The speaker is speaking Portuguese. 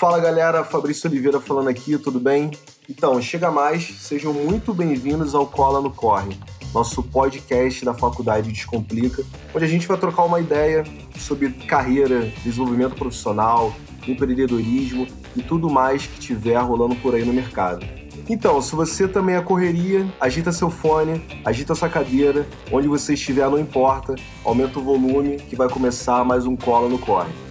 Fala galera, Fabrício Oliveira falando aqui, tudo bem? Então, chega mais, sejam muito bem-vindos ao Cola no Corre, nosso podcast da Faculdade Descomplica, onde a gente vai trocar uma ideia sobre carreira, desenvolvimento profissional, empreendedorismo e tudo mais que tiver rolando por aí no mercado. Então, se você também é correria, agita seu fone, agita sua cadeira, onde você estiver não importa, aumenta o volume que vai começar mais um Cola no Corre.